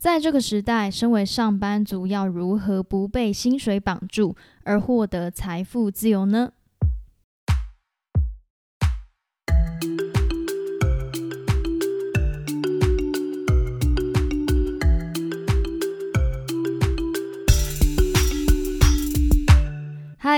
在这个时代，身为上班族要如何不被薪水绑住而获得财富自由呢？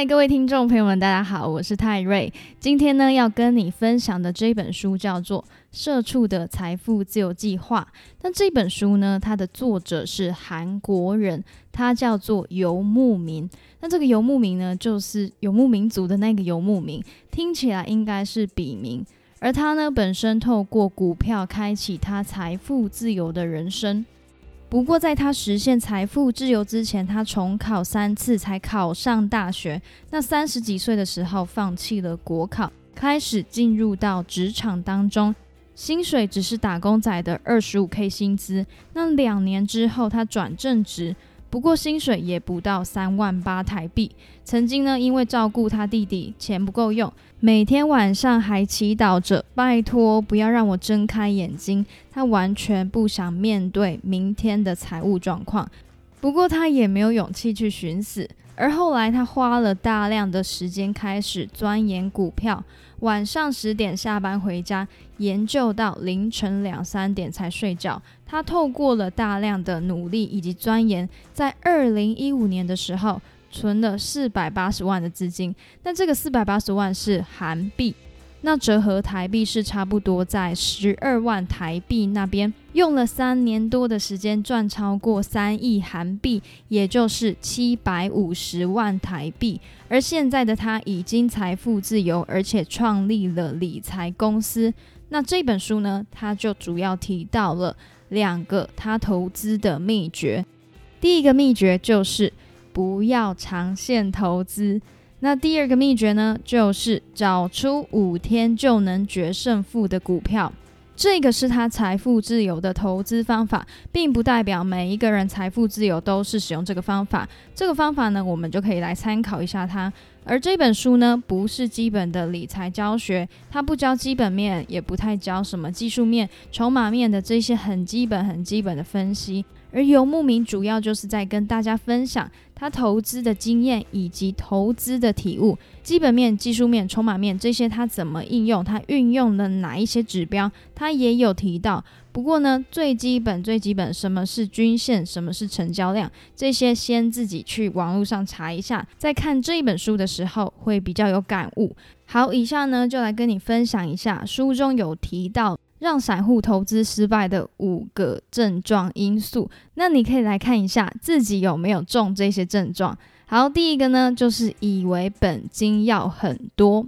各位听众朋友们，大家好，我是泰瑞。今天呢，要跟你分享的这本书叫做《社畜的财富自由计划》。那这本书呢，它的作者是韩国人，他叫做游牧民。那这个游牧民呢，就是游牧民族的那个游牧民，听起来应该是笔名。而他呢，本身透过股票开启他财富自由的人生。不过，在他实现财富自由之前，他重考三次才考上大学。那三十几岁的时候，放弃了国考，开始进入到职场当中，薪水只是打工仔的二十五 K 薪资。那两年之后，他转正职。不过薪水也不到三万八台币。曾经呢，因为照顾他弟弟，钱不够用，每天晚上还祈祷着，拜托不要让我睁开眼睛。他完全不想面对明天的财务状况。不过他也没有勇气去寻死。而后来，他花了大量的时间开始钻研股票，晚上十点下班回家，研究到凌晨两三点才睡觉。他透过了大量的努力以及钻研，在二零一五年的时候存了四百八十万的资金。但这个四百八十万是韩币。那折合台币是差不多在十二万台币那边，用了三年多的时间赚超过三亿韩币，也就是七百五十万台币。而现在的他已经财富自由，而且创立了理财公司。那这本书呢，他就主要提到了两个他投资的秘诀。第一个秘诀就是不要长线投资。那第二个秘诀呢，就是找出五天就能决胜负的股票。这个是他财富自由的投资方法，并不代表每一个人财富自由都是使用这个方法。这个方法呢，我们就可以来参考一下它。而这本书呢，不是基本的理财教学，它不教基本面，也不太教什么技术面、筹码面的这些很基本、很基本的分析。而游牧民主要就是在跟大家分享他投资的经验以及投资的体悟，基本面、技术面、筹码面这些他怎么应用，他运用了哪一些指标，他也有提到。不过呢，最基本、最基本，什么是均线，什么是成交量，这些先自己去网络上查一下，在看这一本书的时候会比较有感悟。好，以下呢就来跟你分享一下书中有提到。让散户投资失败的五个症状因素，那你可以来看一下自己有没有中这些症状。好，第一个呢，就是以为本金要很多，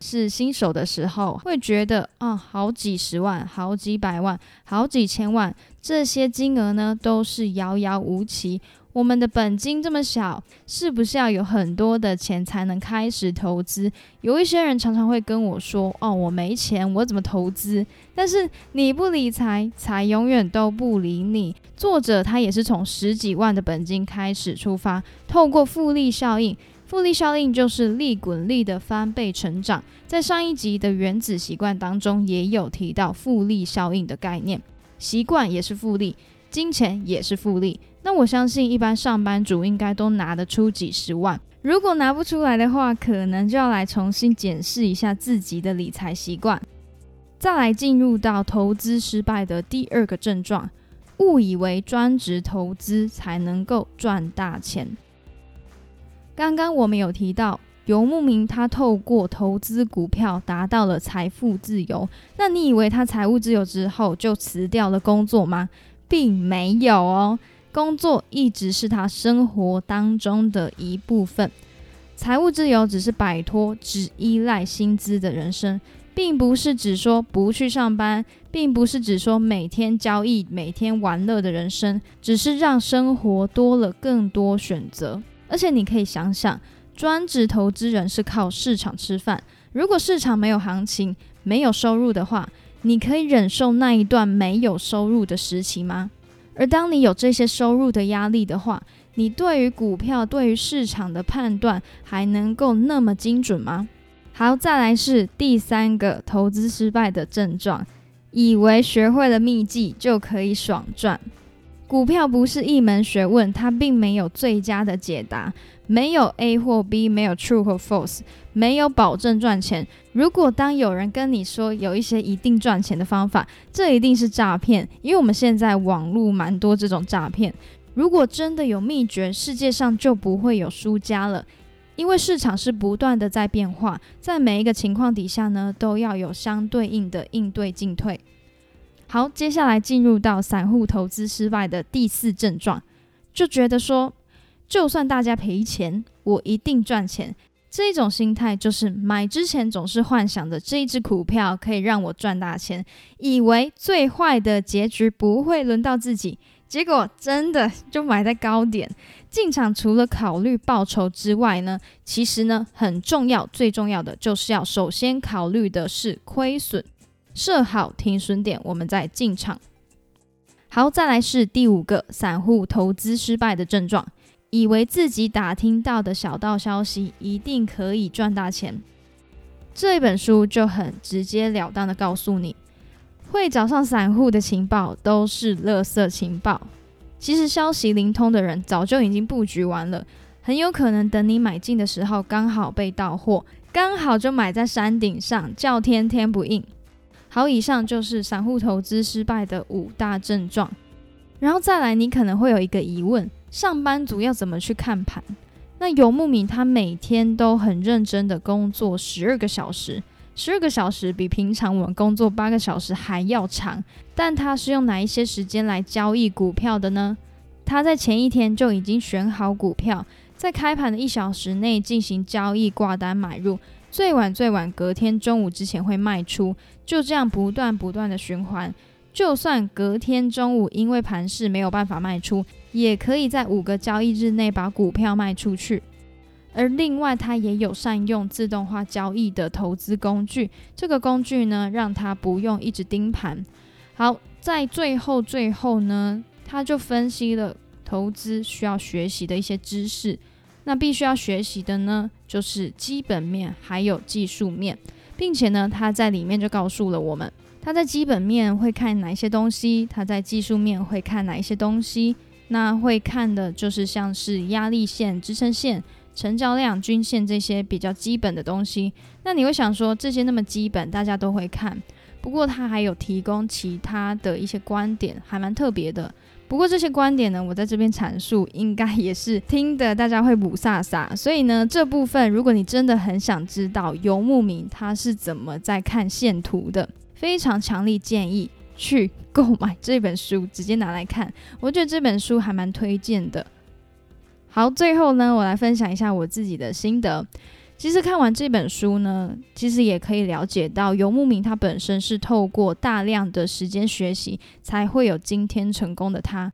是新手的时候会觉得啊，好几十万、好几百万、好几千万，这些金额呢都是遥遥无期。我们的本金这么小，是不是要有很多的钱才能开始投资？有一些人常常会跟我说：“哦，我没钱，我怎么投资？”但是你不理财，财永远都不理你。作者他也是从十几万的本金开始出发，透过复利效应，复利效应就是利滚利的翻倍成长。在上一集的原子习惯当中，也有提到复利效应的概念，习惯也是复利。金钱也是复利，那我相信一般上班族应该都拿得出几十万。如果拿不出来的话，可能就要来重新检视一下自己的理财习惯。再来进入到投资失败的第二个症状，误以为专职投资才能够赚大钱。刚刚我们有提到游牧民他透过投资股票达到了财富自由，那你以为他财务自由之后就辞掉了工作吗？并没有哦，工作一直是他生活当中的一部分。财务自由只是摆脱只依赖薪资的人生，并不是只说不去上班，并不是只说每天交易、每天玩乐的人生，只是让生活多了更多选择。而且你可以想想，专职投资人是靠市场吃饭，如果市场没有行情、没有收入的话。你可以忍受那一段没有收入的时期吗？而当你有这些收入的压力的话，你对于股票、对于市场的判断还能够那么精准吗？好，再来是第三个投资失败的症状，以为学会了秘技就可以爽赚。股票不是一门学问，它并没有最佳的解答，没有 A 或 B，没有 True 或 False，没有保证赚钱。如果当有人跟你说有一些一定赚钱的方法，这一定是诈骗，因为我们现在网络蛮多这种诈骗。如果真的有秘诀，世界上就不会有输家了，因为市场是不断的在变化，在每一个情况底下呢，都要有相对应的应对进退。好，接下来进入到散户投资失败的第四症状，就觉得说，就算大家赔钱，我一定赚钱。这一种心态就是买之前总是幻想着这一只股票可以让我赚大钱，以为最坏的结局不会轮到自己，结果真的就买在高点进场。除了考虑报酬之外呢，其实呢很重要，最重要的就是要首先考虑的是亏损。设好停损点，我们再进场。好，再来是第五个散户投资失败的症状，以为自己打听到的小道消息一定可以赚大钱。这本书就很直截了当的告诉你，会找上散户的情报都是垃圾情报。其实消息灵通的人早就已经布局完了，很有可能等你买进的时候刚好被盗货，刚好就买在山顶上，叫天天不应。好，以上就是散户投资失败的五大症状。然后再来，你可能会有一个疑问：上班族要怎么去看盘？那游牧民他每天都很认真的工作十二个小时，十二个小时比平常我们工作八个小时还要长。但他是用哪一些时间来交易股票的呢？他在前一天就已经选好股票，在开盘的一小时内进行交易挂单买入。最晚最晚隔天中午之前会卖出，就这样不断不断的循环。就算隔天中午因为盘势没有办法卖出，也可以在五个交易日内把股票卖出去。而另外，他也有善用自动化交易的投资工具，这个工具呢，让他不用一直盯盘。好，在最后最后呢，他就分析了投资需要学习的一些知识。那必须要学习的呢，就是基本面还有技术面，并且呢，他在里面就告诉了我们，他在基本面会看哪一些东西，他在技术面会看哪一些东西。那会看的就是像是压力线、支撑线、成交量、均线这些比较基本的东西。那你会想说，这些那么基本，大家都会看。不过他还有提供其他的一些观点，还蛮特别的。不过这些观点呢，我在这边阐述，应该也是听的大家会补飒飒。所以呢，这部分如果你真的很想知道游牧民他是怎么在看线图的，非常强力建议去购买这本书，直接拿来看。我觉得这本书还蛮推荐的。好，最后呢，我来分享一下我自己的心得。其实看完这本书呢，其实也可以了解到游牧民他本身是透过大量的时间学习，才会有今天成功的他。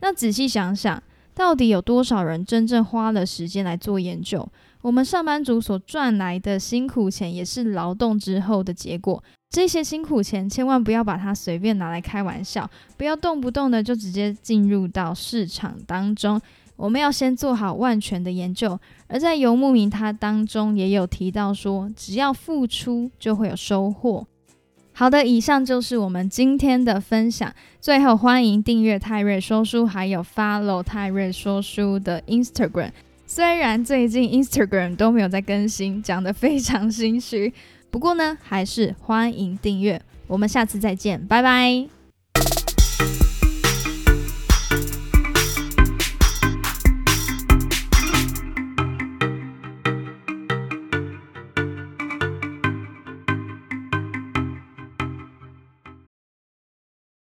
那仔细想想，到底有多少人真正花了时间来做研究？我们上班族所赚来的辛苦钱，也是劳动之后的结果。这些辛苦钱，千万不要把它随便拿来开玩笑，不要动不动的就直接进入到市场当中。我们要先做好万全的研究，而在游牧民他当中也有提到说，只要付出就会有收获。好的，以上就是我们今天的分享。最后，欢迎订阅泰瑞说书，还有 follow 泰瑞说书的 Instagram。虽然最近 Instagram 都没有在更新，讲得非常心虚，不过呢，还是欢迎订阅。我们下次再见，拜拜。